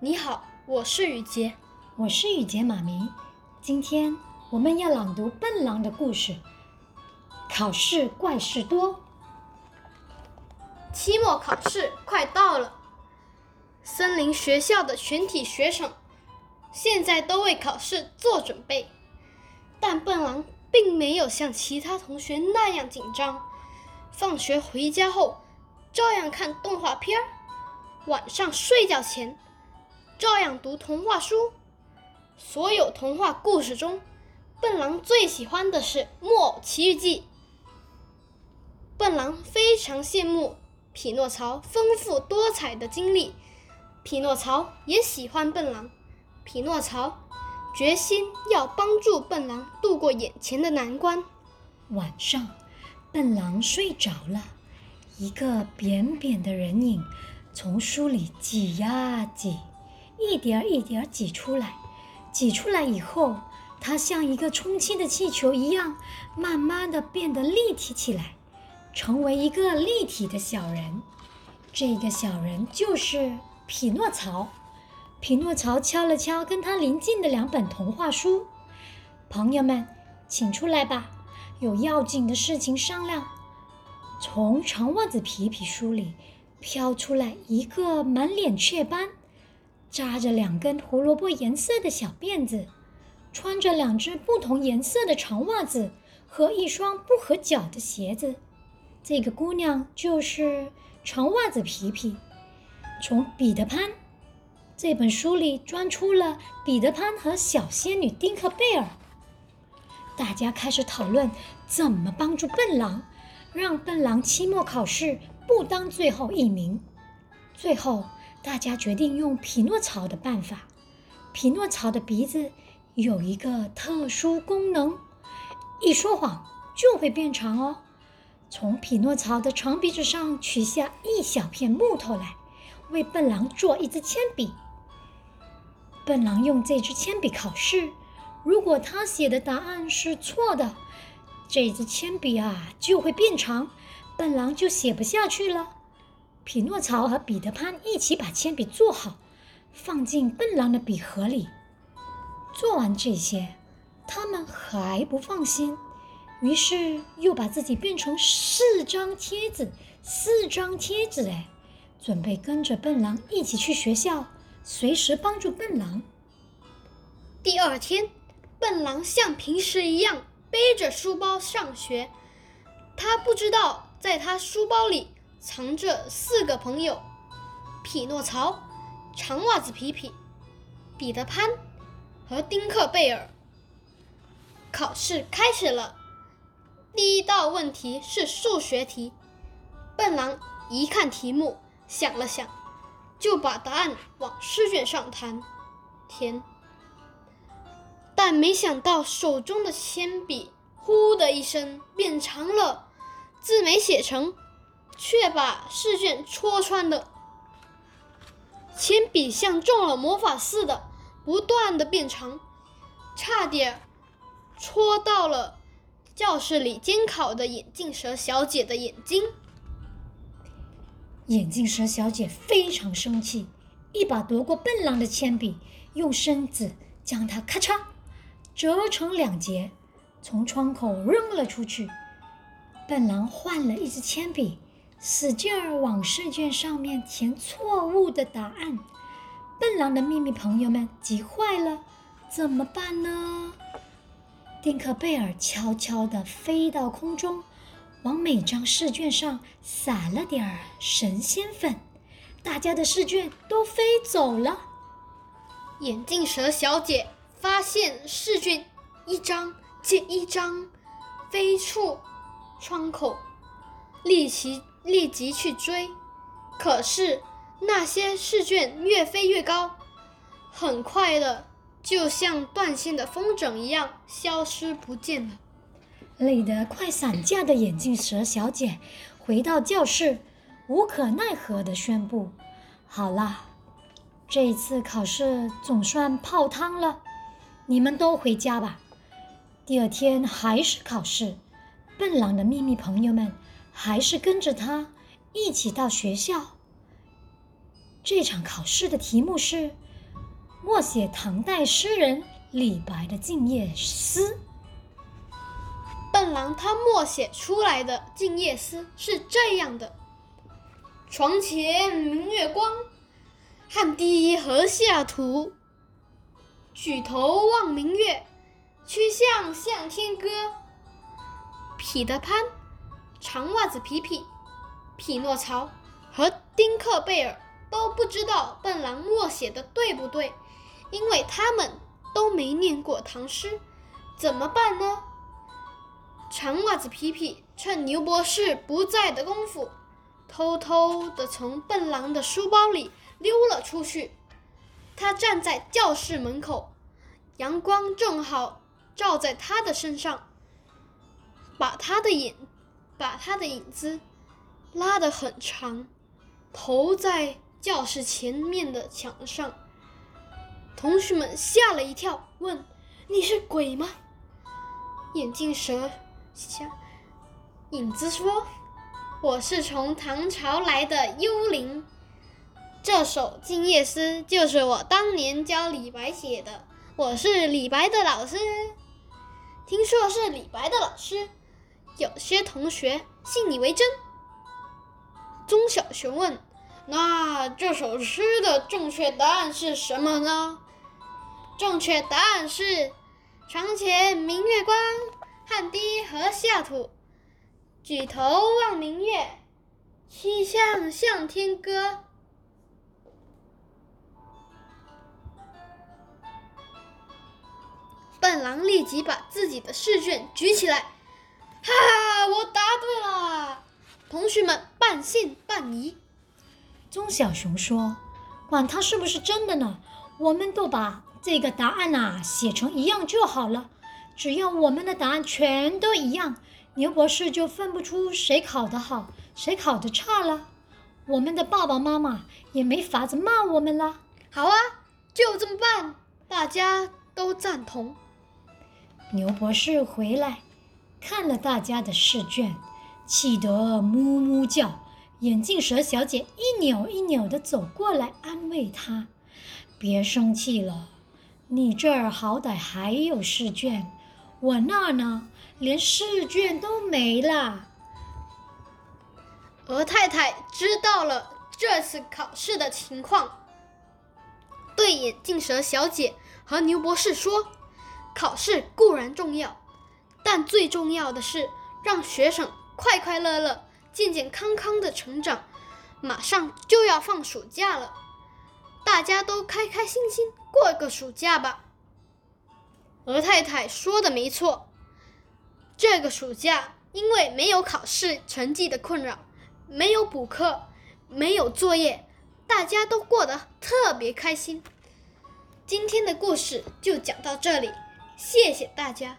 你好，我是雨洁，我是雨洁妈咪。今天我们要朗读笨狼的故事。考试怪事多，期末考试快到了，森林学校的全体学生现在都为考试做准备，但笨狼并没有像其他同学那样紧张。放学回家后，照样看动画片儿；晚上睡觉前，照样读童话书。所有童话故事中，笨狼最喜欢的是《木偶奇遇记》。笨狼非常羡慕匹诺曹丰富多彩的经历，匹诺曹也喜欢笨狼。匹诺曹决心要帮助笨狼度过眼前的难关。晚上，笨狼睡着了，一个扁扁的人影从书里挤呀挤，一点儿一点儿挤出来。挤出来以后，它像一个充气的气球一样，慢慢的变得立体起来。成为一个立体的小人，这个小人就是匹诺曹。匹诺曹敲了敲跟他邻近的两本童话书：“朋友们，请出来吧，有要紧的事情商量。”从长袜子皮皮书里飘出来一个满脸雀斑、扎着两根胡萝卜颜色的小辫子、穿着两只不同颜色的长袜子和一双不合脚的鞋子。这个姑娘就是长袜子皮皮，从《彼得潘》这本书里钻出了彼得潘和小仙女丁克贝尔。大家开始讨论怎么帮助笨狼，让笨狼期末考试不当最后一名。最后，大家决定用匹诺曹的办法。匹诺曹的鼻子有一个特殊功能，一说谎就会变长哦。从匹诺曹的长鼻子上取下一小片木头来，为笨狼做一支铅笔。笨狼用这支铅笔考试，如果他写的答案是错的，这支铅笔啊就会变长，笨狼就写不下去了。匹诺曹和彼得潘一起把铅笔做好，放进笨狼的笔盒里。做完这些，他们还不放心。于是又把自己变成四张贴纸，四张贴纸哎，准备跟着笨狼一起去学校，随时帮助笨狼。第二天，笨狼像平时一样背着书包上学。他不知道，在他书包里藏着四个朋友：匹诺曹、长袜子皮皮、彼得潘和丁克贝尔。考试开始了。第一道问题是数学题，笨狼一看题目，想了想，就把答案往试卷上弹填。但没想到手中的铅笔“呼”的一声变长了，字没写成，却把试卷戳穿了。铅笔像中了魔法似的，不断的变长，差点戳到了。教室里监考的眼镜蛇小姐的眼睛，眼镜蛇小姐非常生气，一把夺过笨狼的铅笔，用身子将它咔嚓折成两截，从窗口扔了出去。笨狼换了一支铅笔，使劲儿往试卷上面填错误的答案。笨狼的秘密朋友们急坏了，怎么办呢？丁克贝尔悄悄地飞到空中，往每张试卷上撒了点儿神仙粉，大家的试卷都飞走了。眼镜蛇小姐发现试卷一张接一张飞出窗口，立即立即去追，可是那些试卷越飞越高，很快的。就像断线的风筝一样消失不见了。累得快散架的眼镜蛇小姐回到教室，无可奈何地宣布：“好了，这次考试总算泡汤了，你们都回家吧。”第二天还是考试，笨狼的秘密朋友们还是跟着他一起到学校。这场考试的题目是默写唐代诗人李白的《静夜思》。笨狼他默写出来的《静夜思》是这样的：床前明月光，汗滴禾下土。举头望明月，曲项向天歌。彼得潘、长袜子皮皮、匹诺曹和丁克贝尔都不知道笨狼默写的对不对，因为他们都没念过唐诗，怎么办呢？长袜子皮皮趁牛博士不在的功夫，偷偷地从笨狼的书包里溜了出去。他站在教室门口，阳光正好照在他的身上，把他的影，把他的影子拉得很长，投在教室前面的墙上。同学们吓了一跳，问：“你是鬼吗？”眼镜蛇想，影子说：“我是从唐朝来的幽灵。”这首《静夜思》就是我当年教李白写的，我是李白的老师。听说是李白的老师，有些同学信以为真。钟小熊问：“那这首诗的正确答案是什么呢？”正确答案是：“床前明月光，汗滴禾下土。举头望明月，曲项向天歌。”笨狼立即把自己的试卷举起来，哈！我答对了！同学们半信半疑。棕小熊说：“管它是不是真的呢，我们都把这个答案呐写成一样就好了。只要我们的答案全都一样，牛博士就分不出谁考得好，谁考得差了。我们的爸爸妈妈也没法子骂我们了。好啊，就这么办！大家都赞同。”牛博士回来，看了大家的试卷，气得哞哞叫。眼镜蛇小姐一扭一扭地走过来安慰他：“别生气了，你这儿好歹还有试卷，我那呢，连试卷都没了。”鹅太太知道了这次考试的情况，对眼镜蛇小姐和牛博士说。考试固然重要，但最重要的是让学生快快乐乐、健健康康的成长。马上就要放暑假了，大家都开开心心过个暑假吧。鹅太太说的没错，这个暑假因为没有考试成绩的困扰，没有补课，没有作业，大家都过得特别开心。今天的故事就讲到这里。谢谢大家。